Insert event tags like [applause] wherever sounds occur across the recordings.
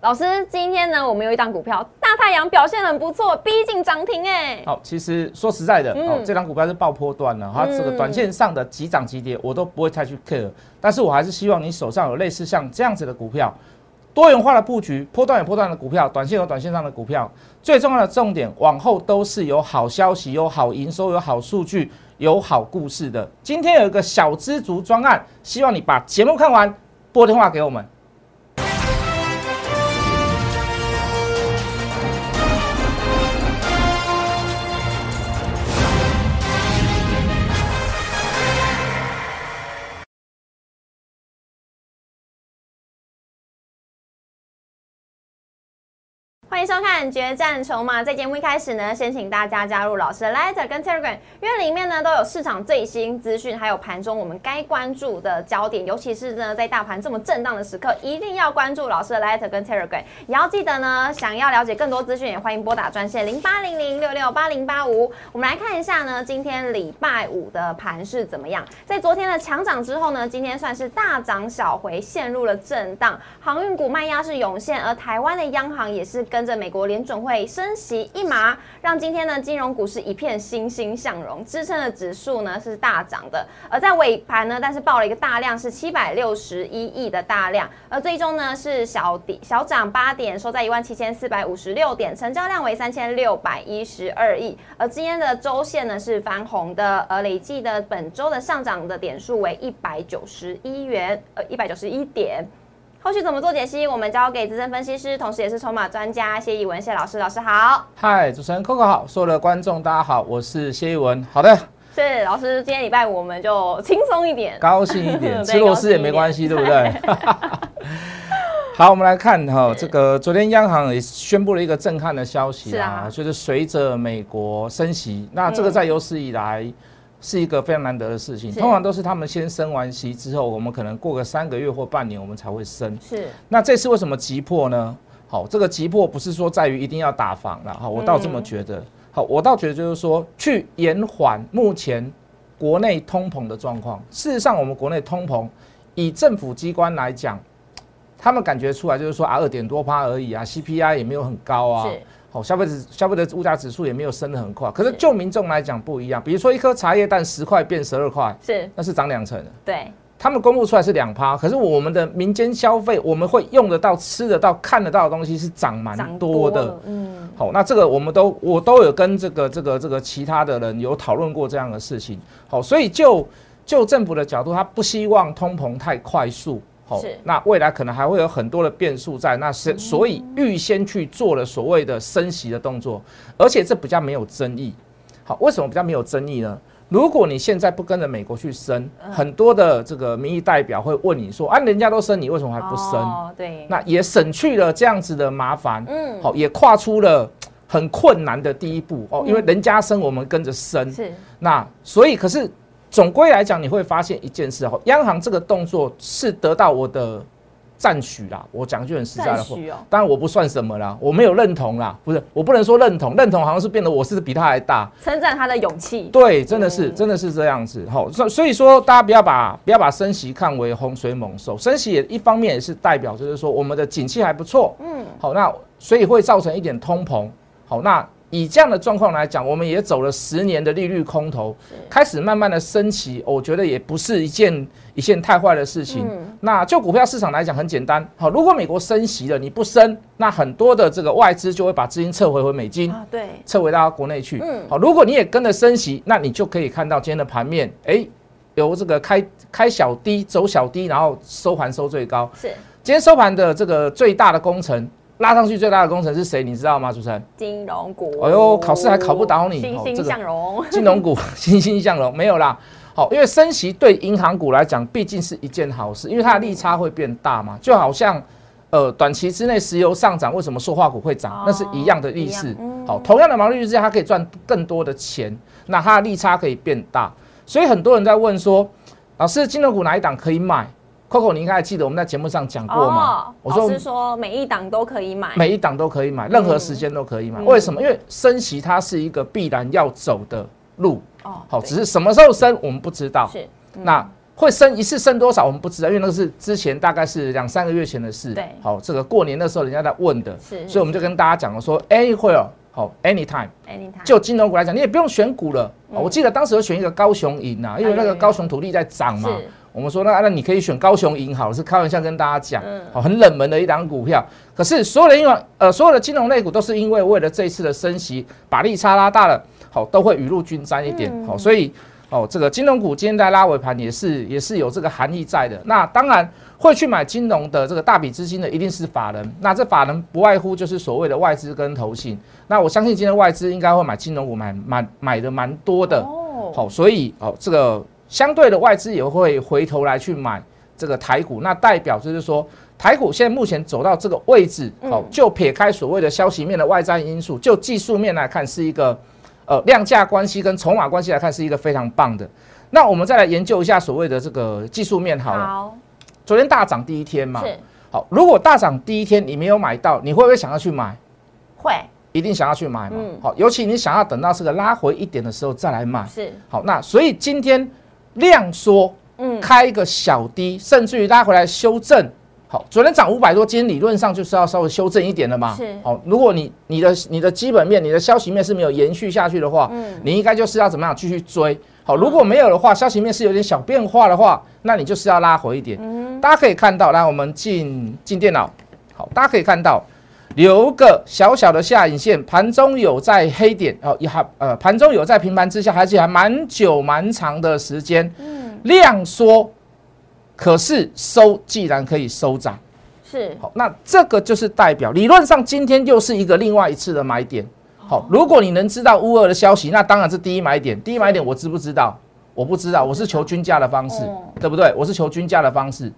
老师，今天呢，我们有一档股票大太阳表现很不错，逼近涨停哎。好，其实说实在的，哦，这档股票是爆破段了，它这个短线上的急涨急跌我都不会太去 care，但是我还是希望你手上有类似像这样子的股票，多元化的布局，波段有波段的股票，短线有短线上的股票，最重要的重点，往后都是有好消息、有好营收、有好数据、有好故事的。今天有一个小知足专案，希望你把节目看完，拨电话给我们。欢迎收看《决战筹码》。在节目一开始呢，先请大家加入老师的 Letter 跟 Telegram，因为里面呢都有市场最新资讯，还有盘中我们该关注的焦点。尤其是呢，在大盘这么震荡的时刻，一定要关注老师的 Letter 跟 Telegram。也要记得呢，想要了解更多资讯，也欢迎拨打专线零八零零六六八零八五。我们来看一下呢，今天礼拜五的盘是怎么样？在昨天的强涨之后呢，今天算是大涨小回，陷入了震荡。航运股卖压是涌现，而台湾的央行也是跟。跟着美国联准会升息一码，让今天呢金融股市一片欣欣向荣，支撑的指数呢是大涨的。而在尾盘呢，但是报了一个大量，是七百六十一亿的大量，而最终呢是小跌小涨八点，收在一万七千四百五十六点，成交量为三千六百一十二亿。而今天的周线呢是翻红的，而累计的本周的上涨的点数为一百九十一元，呃一百九十一点。后续怎么做解析？我们交给资深分析师，同时也是筹码专家谢逸文谢老师。老师好，嗨，主持人 Coco 好，所有的观众大家好，我是谢逸文。好的，是老师，今天礼拜五我们就轻松一点，高兴一点，[laughs] 吃螺丝也没关系，对不对？[laughs] 好，我们来看哈，这个昨天央行也宣布了一个震撼的消息啊，就是随着美国升息，那这个在有史以来。是一个非常难得的事情，通常都是他们先升完息之后，我们可能过个三个月或半年，我们才会升。是，那这次为什么急迫呢？好，这个急迫不是说在于一定要打房了，哈，我倒这么觉得。好，我倒觉得就是说去延缓目前国内通膨的状况。事实上，我们国内通膨，以政府机关来讲，他们感觉出来就是说啊，二点多趴而已啊，CPI 也没有很高啊。好，消费者消费的物价指数也没有升得很快，可是就民众来讲不一样。比如说一颗茶叶蛋十块变十二块，是那是涨两成。对，他们公布出来是两趴，可是我们的民间消费，我们会用得到、吃得到、看得到的东西是涨蛮多的。嗯，好，那这个我们都我都有跟这个这个这个其他的人有讨论过这样的事情。好，所以就就政府的角度，他不希望通膨太快速。是，那未来可能还会有很多的变数在，那是所以预先去做了所谓的升息的动作，而且这比较没有争议。好，为什么比较没有争议呢？如果你现在不跟着美国去升，很多的这个民意代表会问你说，啊，人家都升，你为什么还不升？哦，对，那也省去了这样子的麻烦，嗯，好，也跨出了很困难的第一步。哦，因为人家升，我们跟着升，是，那所以可是。总归来讲，你会发现一件事哦，央行这个动作是得到我的赞许啦。我讲句很实在的话，当然我不算什么啦，我没有认同啦，不是，我不能说认同，认同好像是变得我是比他还大。称赞他的勇气，对，真的是，真的是这样子。好，所所以说，大家不要把不要把升息看为洪水猛兽，升息也一方面也是代表就是说我们的景气还不错，嗯，好，那所以会造成一点通膨，好，那。以这样的状况来讲，我们也走了十年的利率空头，开始慢慢的升起，我觉得也不是一件一件太坏的事情。那就股票市场来讲，很简单，好，如果美国升息了，你不升，那很多的这个外资就会把资金撤回回美金，对，撤回到国内去。嗯，好，如果你也跟着升息，那你就可以看到今天的盘面，哎，由这个开开小低走小低，然后收盘收最高。是，今天收盘的这个最大的工程。拉上去最大的工程是谁？你知道吗？主持人？金融股。哎呦，考试还考不倒你。欣欣向荣。金融股 [laughs] 欣欣向荣没有啦。好，因为升息对银行股来讲毕竟是一件好事，因为它的利差会变大嘛。就好像，呃，短期之内石油上涨，为什么塑化股会涨？那是一样的意思。好，同样的毛利率之下，它可以赚更多的钱，那它的利差可以变大。所以很多人在问说，老师，金融股哪一档可以买？Coco，你应该还记得我们在节目上讲过吗？我说是说每一档都可以买，每一档都可以买，任何时间都可以买。为什么？因为升息它是一个必然要走的路。哦，好，只是什么时候升我们不知道。是。那会升一次升多少，我们不知道，因为那个是之前大概是两三个月前的事。对好，这个过年的时候人家在问的，是所以我们就跟大家讲了说，anywhere 好，anytime。anytime 就金融股来讲，你也不用选股了。我记得当时有选一个高雄银啊，因为那个高雄土地在涨嘛是。我们说那那你可以选高雄银好了，是开玩笑跟大家讲嗯，好，很冷门的一档股票。可是所有的银行呃所有的金融类股都是因为为了这一次的升息，把利差拉大了，好都会雨露均沾一点。嗯好，所以哦这个金融股今天在拉尾盘也是也是有这个含义在的。那当然会去买金融的这个大笔资金的一定是法人，那这法人不外乎就是所谓的外资跟投信。那我相信今天外资应该会买金融股买买买的蛮多的。哦，好，所以哦，这个相对的外资也会回头来去买这个台股，那代表就是说台股现在目前走到这个位置，好、嗯就撇开所谓的消息面的外在因素，就技术面来看是一个呃量价关系跟筹码关系来看是一个非常棒的。那我们再来研究一下所谓的这个技术面好了。好昨天大涨第一天嘛，是好，如果大涨第一天你没有买到，你会不会想要去买？会一定想要去买嘛。嗯好，尤其你想要等到这个拉回一点的时候再来买。是好，那所以今天量缩，嗯开一个小低，甚至于拉回来修正。好，昨天涨五百多，今天理论上就是要稍微修正一点了嘛。是好，如果你你的你的基本面、你的消息面是没有延续下去的话，嗯你应该就是要怎么样继续追。好，如果没有的话，消息面是有点小变化的话，那你就是要拉回一点。嗯大家可以看到，来我们进进电脑，好，大家可以看到留个小小的下影线，盘中有在黑点哦，也还呃盘中有在平盘之下，而且还蛮久蛮长的时间，嗯。量缩，可是收既然可以收涨，是。好，那这个就是代表理论上今天又是一个另外一次的买点。好，如果你能知道乌二的消息，那当然是第一买点。第一买点我知不知道？我不知道，我是求均价的方式哦，对不对？我是求均价的方式，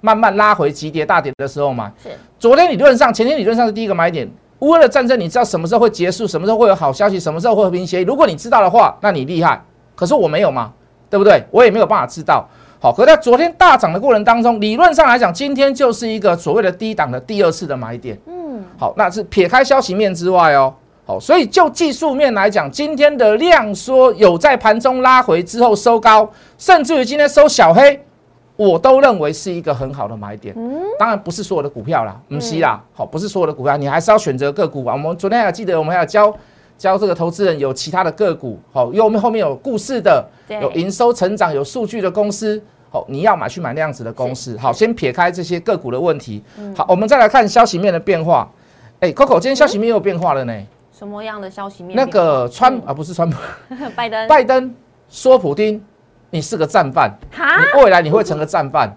慢慢拉回急跌大跌的时候嘛。是昨天理论上，前天理论上是第一个买点。乌俄的战争，你知道什么时候会结束？什么时候会有好消息？什么时候会和平协议？如果你知道的话，那你厉害。可是我没有嘛，对不对？我也没有办法知道。好，可在昨天大涨的过程当中，理论上来讲，今天就是一个所谓的低档的第二次的买点。嗯好，那是撇开消息面之外哦。好，所以就技术面来讲，今天的量缩有在盘中拉回之后收高，甚至于今天收小黑，我都认为是一个很好的买点。嗯当然不是所有的股票啦，不是啦，好，不是所有的股票，你还是要选择个股啊。我们昨天还记得，我们还要教教这个投资人有其他的个股，好，因为我们后面有故事的，有营收成长、有数据的公司，好，你要买去买那样子的公司。好，先撇开这些个股的问题，好，我们再来看消息面的变化。哎，Coco，今天消息面又有变化了呢。什么样的消息面？那个川嗯啊，不是川普，[laughs] 拜登拜登说普丁，你是个战犯，哈你未来你会成个战犯。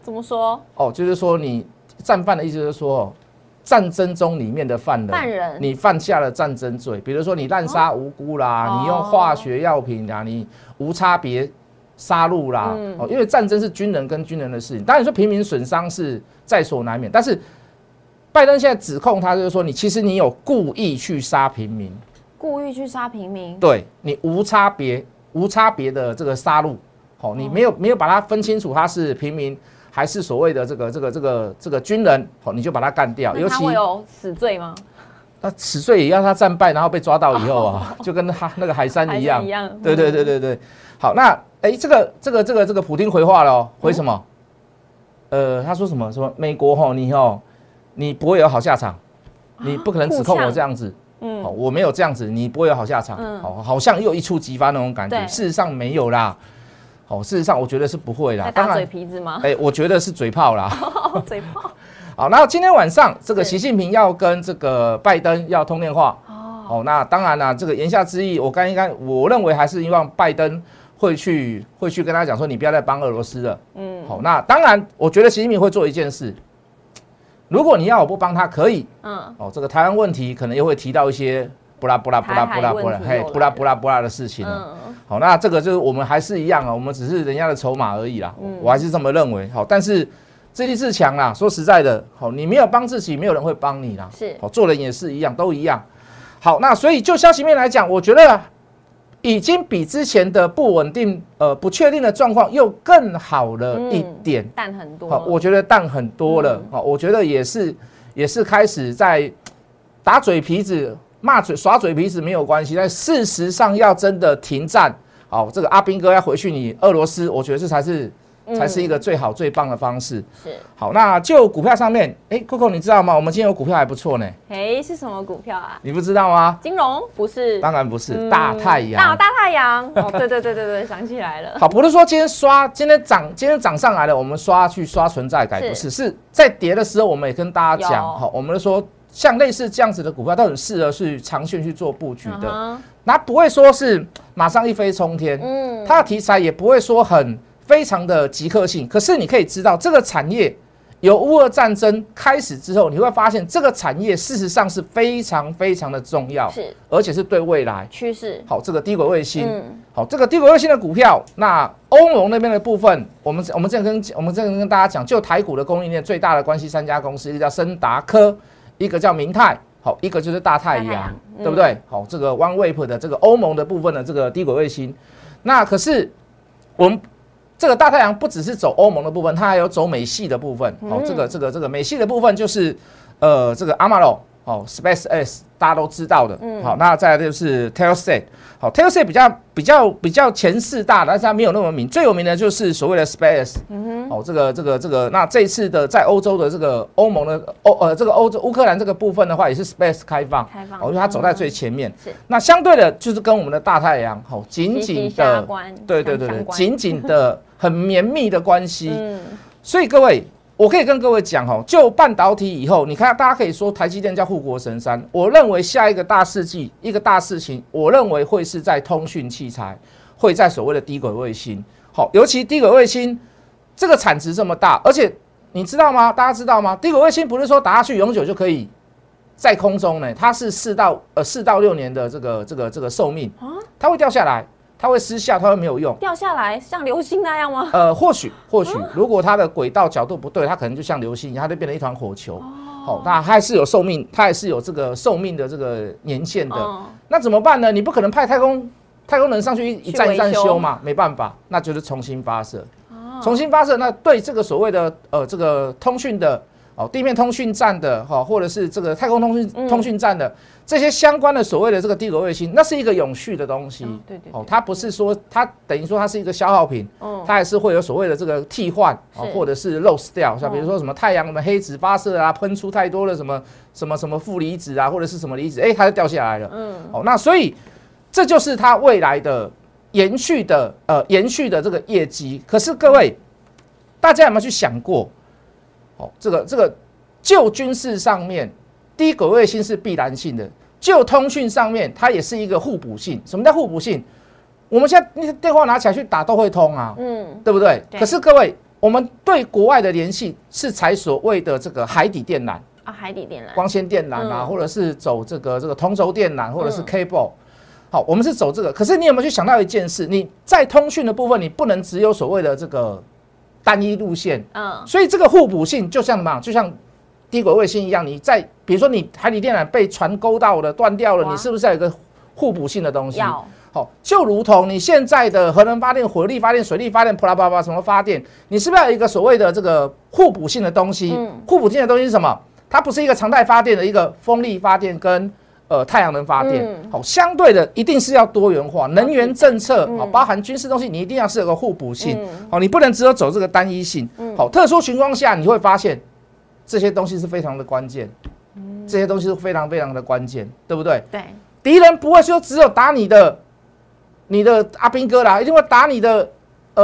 怎么说？哦，就是说你战犯的意思就是说，哦战争中里面的犯人，犯人你犯下了战争罪，比如说你滥杀无辜啦，哦你用化学药品啦，你无差别杀戮啦，嗯哦，因为战争是军人跟军人的事情，当然说平民损伤是在所难免，但是拜登现在指控他就是说，你其实你有故意去杀平民，故意去杀平民？对你无差别无差别的这个杀戮，好、你没有没有把它分清楚他是平民还是所谓的这个这个这个这个军人，好、你就把他干掉。那尤其他会有死罪吗？那死罪也要他战败，然后被抓到以后啊，[laughs] 就跟他那个海山一样一。样？对对对对对，好，那哎，这个这个这个这个普丁回话了哦，回什么？呃，他说什么？说美国吼你吼，你不会有好下场，你不可能指控我这样子。嗯哦，我没有这样子，你不会有好下场。嗯哦，好像又一触即发那种感觉。事实上没有啦。哦，事实上我觉得是不会啦在。打嘴当然，皮子吗？哎，我觉得是嘴炮啦。哦，[laughs] 嘴炮。[laughs] 好，然后今天晚上这个是习近平要跟这个拜登要通电话。哦，哦，那当然啦，这个言下之意，我刚应该我认为还是希望拜登会去会去跟他讲说，你不要再帮俄罗斯了。嗯好，那当然，我觉得习近平会做一件事，如果你要我不帮他，可以。嗯，哦，这个台湾问题可能又会提到一些不拉不拉不拉不拉不拉，嘿，不拉不拉不拉的事情了。嗯，好，那这个就是我们还是一样啊，我们只是人家的筹码而已啦。嗯我还是这么认为。好，但是自立自强啦，说实在的，好，你没有帮自己，没有人会帮你啦。是好，做人也是一样，都一样。好，那所以就消息面来讲，我觉得已经比之前的不稳定、呃不确定的状况又更好了一点。淡很多。好，我觉得淡很多了。好，我觉得也是，也是开始在打嘴皮子、骂嘴、耍嘴皮子没有关系，但事实上要真的停战，好，这个阿兵哥要回去你俄罗斯，我觉得这才是才是一个最好最棒的方式。是，好，那就股票上面，哎，Coco 你知道吗？我们今天有股票还不错呢。哎，是什么股票啊？你不知道吗？金融不是？当然不是，大太阳。大大太阳。哦，对对对对对，想起来了。好，不是说今天刷，今天涨，今天涨上来了，我们刷去刷存在感，不是，是在跌的时候，我们也跟大家讲，好，我们说像类似这样子的股票，都很适合去长线去做布局的。那不会说是马上一飞冲天，嗯，它的题材也不会说很非常的即刻性。可是你可以知道，这个产业由乌俄战争开始之后，你会发现这个产业事实上是非常非常的重要，是，而且是对未来趋势。好，这个低轨卫星，好，这个低轨卫星的股票，那欧盟那边的部分，我们我们这样跟我们这样跟大家讲，就台股的供应链最大的关系三家公司，一个叫森达科，一个叫明泰。好，一个就是大太阳，对不对？好，这个 OneWeb 的这个欧盟的部分的这个低轨卫星，那可是我们这个大太阳不只是走欧盟的部分，它还有走美系的部分。哦，这个这个这个美系的部分就是呃这个 Amaro，好，Space X。大家都知道的，嗯，好，那再来就是 Telset，好，Telset 比较比较比较前四大，但是它没有那么名，最有名的就是所谓的 Space，嗯哼，哦，这个这个这个，那这一次的在欧洲的这个欧盟的欧呃这个欧洲乌克兰这个部分的话，也是 Space 开放，开放，哦，因为它走在最前面，是，那相对的就是跟我们的大太阳，好，紧紧的，对对对对，紧紧的很绵密的关系，嗯，所以各位。我可以跟各位讲哦，就半导体以后，你看大家可以说台积电叫护国神山。我认为下一个大世纪，一个大事情，我认为会是在通讯器材，会在所谓的低轨卫星。好，尤其低轨卫星这个产值这么大，而且你知道吗？大家知道吗？低轨卫星不是说打下去永久就可以在空中呢，它是四到呃四到六年的这个这个这个寿命啊，它会掉下来。它会失效，它会没有用，掉下来像流星那样吗？呃，或许或许，如果它的轨道角度不对，它可能就像流星一样，它就变成一团火球。好，那它还是有寿命，它还是有这个寿命的这个年限的。那怎么办呢？你不可能派太空太空人上去一一站一站修嘛，没办法，那就是重新发射。重新发射，那对这个所谓的呃这个通讯的。哦，地面通讯站的哈，或者是这个太空通讯通讯站的这些相关的所谓的这个低轨卫星，那是一个永续的东西。对对。哦，它不是说它等于说它是一个消耗品，哦，它还是会有所谓的这个替换啊，或者是 lose 掉，像比如说什么太阳什么黑子发射啊，喷出太多的什么什么什么负离子啊，或者是什么离子，哎，它就掉下来了。嗯。哦，那所以这就是它未来的延续的呃延续的这个业绩。可是各位，大家有没有去想过？哦，这个这个，就军事上面，低轨卫星是必然性的；就通讯上面，它也是一个互补性。什么叫互补性？我们现在那电话拿起来去打都会通啊，嗯，对不对？可是各位，我们对国外的联系是采所谓的这个海底电缆啊，海底电缆、光纤电缆啊，或者是走这个这个同轴电缆，或者是 cable。好，我们是走这个。可是你有没有去想到一件事？你在通讯的部分，你不能只有所谓的这个。单一路线，嗯，所以这个互补性就像什么？就像低轨卫星一样，你在比如说你海底电缆被船勾到了、断掉了，你是不是要有一个互补性的东西？好，就如同你现在的核能发电、火力发电、水力发电、普拉巴巴什么发电，你是不是要有一个所谓的这个互补性的东西？互补性的东西是什么？它不是一个常态发电的一个风力发电跟。呃，太阳能发电，好，相对的一定是要多元化能源政策，好，包含军事东西，你一定要是有个互补性，好，你不能只有走这个单一性，好，特殊情况下你会发现这些东西是非常的关键，这些东西是非常非常的关键，对不对？对，敌人不会说只有打你的，你的阿兵哥啦，一定会打你的，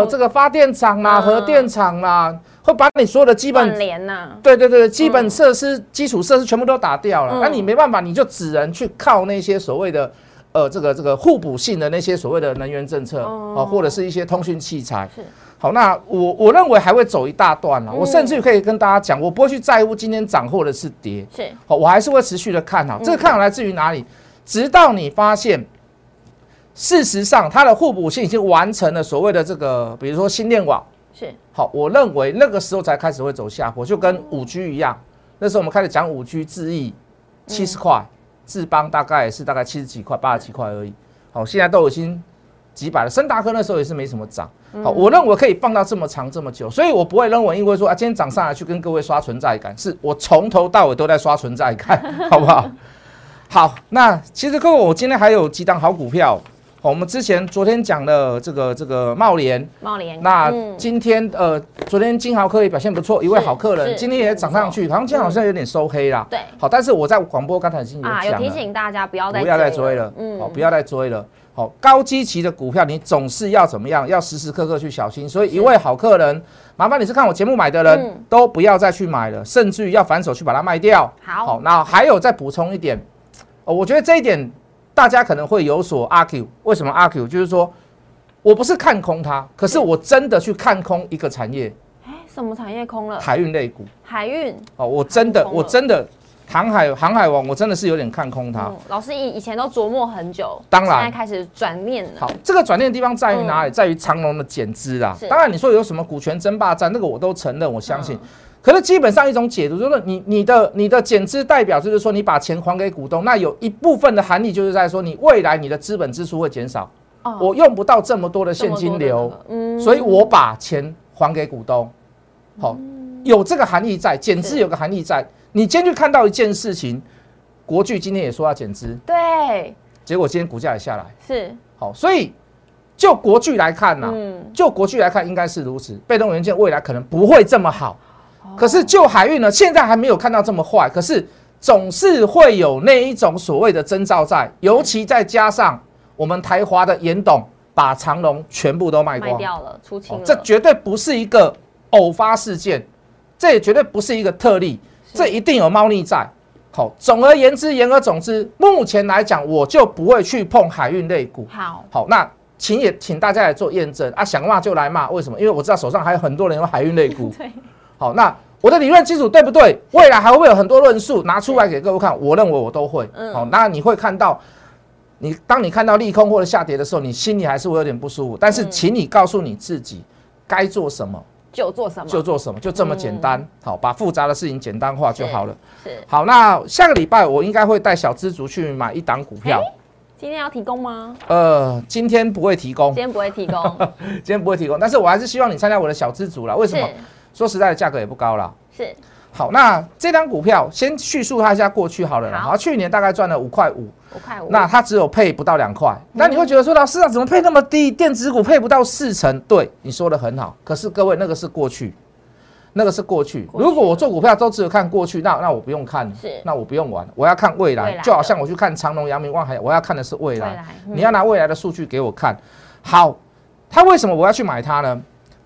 呃，这个发电厂啦、核电厂啦。会把你所有的基本连呐，对对对，基本设施、基础设施全部都打掉了，那你没办法，你就只能去靠那些所谓的呃这个这个互补性的那些所谓的能源政策啊，或者是一些通讯器材。是好，那我我认为还会走一大段了。我甚至可以跟大家讲，我不会去在乎今天涨或者是跌，是好，我还是会持续的看好。这个看好来自于哪里？直到你发现，事实上它的互补性已经完成了所谓的这个，比如说新电网。是好，我认为那个时候才开始会走下坡，就跟五 G 一样。那时候我们开始讲五 G 智亿七十块，智邦大概是大概七十几块、八十几块而已。好，现在都已经几百了。森达科那时候也是没什么涨。好，我认为可以放到这么长这么久，所以我不会认为因为说啊今天涨上来去跟各位刷存在感，是我从头到尾都在刷存在感，[laughs] 好不好？好，那其实各位我今天还有几档好股票，好，我们之前昨天讲了这个这个茂联，茂联，那嗯今天呃，昨天金豪科也表现不错，一位好客人，今天也涨上去，好像今天好像有点收黑啦。对好，但是我在广播刚才已经有啊，有提，醒大家不要再不要再追了，嗯好，不要再追了。好，高基期的股票你总是要怎么样？要时时刻刻去小心。所以一位好客人，麻烦你是看我节目买的人，嗯都不要再去买了，甚至于要反手去把它卖掉。好，那还有再补充一点，呃我觉得这一点大家可能会有所 argue。为什么 argue？就是说我不是看空它，可是我真的去看空一个产业，哎，什么产业空了？海运类股。海运，哦，我真的我真的航海航海王，我真的是有点看空它。嗯，老师以以前都琢磨很久，当然现在开始转念了。好，这个转念的地方在于哪里？在于长隆的减资啦。当然，你说有什么股权争霸战，那个我都承认，我相信。嗯可是基本上一种解读就是你你的你的减资代表就是说你把钱还给股东，那有一部分的含义就是在说你未来你的资本支出会减少，哦。我用不到这么多的现金流所以我把钱还给股东。好，有这个含义在，减资有个含义在。你今天去看到一件事情，国巨今天也说要减资，对，结果今天股价也下来。是，好，所以就国巨来看呢、嗯，就国巨来看应该是如此，被动元件未来可能不会这么好。哦可是就海运呢，现在还没有看到这么坏，可是总是会有那一种所谓的征兆在，尤其再加上我们台华的严董把长隆全部都卖卖光，掉了，出清了，哦这绝对不是一个偶发事件，这也绝对不是一个特例，是这一定有猫腻在。好，总而言之，言而总之，目前来讲，我就不会去碰海运类股。好，好，那请也请大家来做验证啊，想骂就来骂，为什么？因为我知道手上还有很多人有海运类股。[laughs] 对，好，那我的理论基础对不对？未来还会不会有很多论述拿出来给各位看？我认为我都会。嗯好，那你会看到，你当你看到利空或者下跌的时候，你心里还是会有点不舒服。但是，嗯请你告诉你自己，该做什么就做什么，就做什么，就这么简单。好，把复杂的事情简单化就好了。是。好，那下个礼拜我应该会带小资族去买一档股票。今天要提供吗？呃，今天不会提供今，天不会提供，[laughs] 今天不会提供，但是我还是希望你参加我的小资族啦。为什么？说实在的，价格也不高了。是是好，那这张股票先叙述它一下过去好了啦。好好，去年大概赚了五块五，五块五，那它只有配不到两块。那你会觉得说，老师啊，怎么配那么低？电子股配不到四成？对，你说的很好。可是各位，那个是过去，那个是过去。如果我做股票都只有看过去，那那我不用看，是那我不用玩，我要看未来。就好像我去看长隆、阳明、望海，我要看的是未来。未来嗯你要拿未来的数据给我看。好，它为什么我要去买它呢？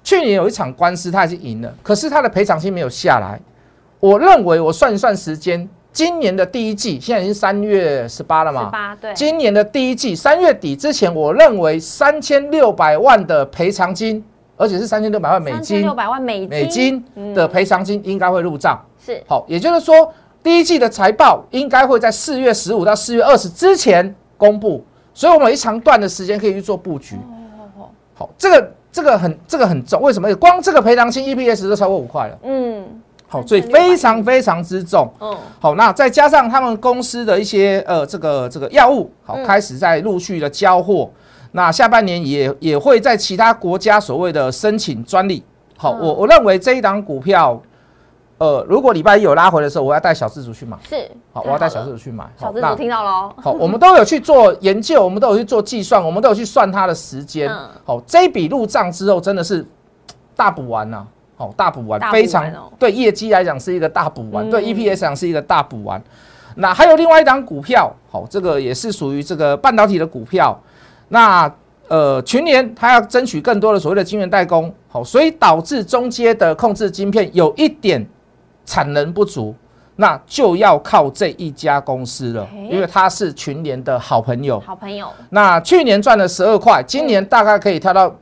去年有一场官司，他已经赢了，可是他的赔偿金没有下来。我认为我算一算时间，今年的第一季现在已经三月十八了十嘛，八对，今年的第一季三月底之前，我认为三千六百万的赔偿金，而且是三千六百万美金六百万美金美金的赔偿金应该会入账。是好，也就是说，第一季的财报应该会在四月十五到四月二十之前公布，所以我们有一长段的时间可以去做布局。好，这个这个很这个很重，为什么？光这个赔偿金 EPS 都超过五块了。嗯好，所以非常非常之重。嗯好，那再加上他们公司的一些呃这个这个药物，好嗯开始在陆续的交货。那下半年也也会在其他国家所谓的申请专利。好，嗯我我认为这一档股票，呃，如果礼拜一有拉回的时候，我要带小自主去买。是，好，我要带小了自主去买。小资族听到喽，好，我们都有去做研究，[laughs] 我们都有去做计算，我们都有去算它的时间。嗯好，这一笔入账之后，真的是大补完呐、好，大补完，非常对业绩来讲是一个大补完，嗯对 EPS 来讲是一个大补完。那还有另外一档股票，好，这个也是属于这个半导体的股票。那呃，群联它要争取更多的所谓的晶圆代工，好，所以导致中阶的控制晶片有一点产能不足，那就要靠这一家公司了，嘿。因为它是群联的好朋友。好朋友。那去年赚了十二块，今年大概可以跳到，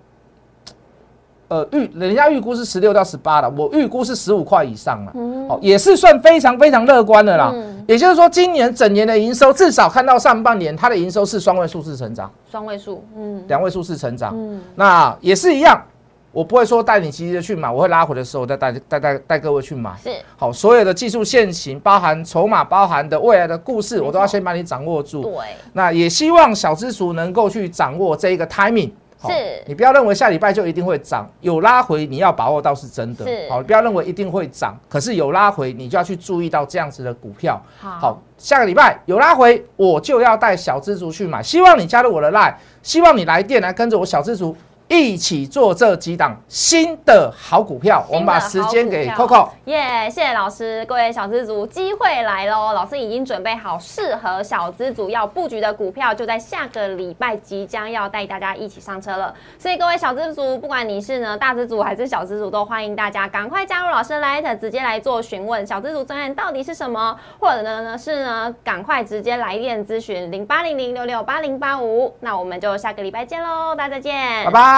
呃预人家预估是十六到十八了，我预估是十五块以上了，哦，也是算非常非常乐观的啦。嗯。也就是说，今年整年的营收至少看到上半年，它的营收是双位数字成长，双位数，嗯。两位数字成长。嗯。那也是一样，我不会说带你急着去买，我会拉回的时候再带带带带各位去买。是好，所有的技术线型，包含筹码，包含的未来的故事，我都要先把你掌握住。对，那也希望小资族能够去掌握这一个 timing。好是你不要认为下礼拜就一定会涨，有拉回你要把握到是真的是。好，不要认为一定会涨，可是有拉回你就要去注意到这样子的股票。好好，下个礼拜有拉回，我就要带小资族去买。希望你加入我的 line，希望你来电来跟着我小资族一起做这几档新的好股票。我们把时间给 Coco。耶谢谢老师，各位小资族，机会来喽！老师已经准备好适合小资族要布局的股票，就在下个礼拜即将要带大家一起上车了。所以各位小资族，不管你是呢大资族还是小资族，都欢迎大家赶快加入老师的 Light，直接来做询问小资族专案到底是什么，或者呢呢是呢赶快直接来电咨询零八零零六六八零八五。那我们就下个礼拜见喽，大家再见，拜拜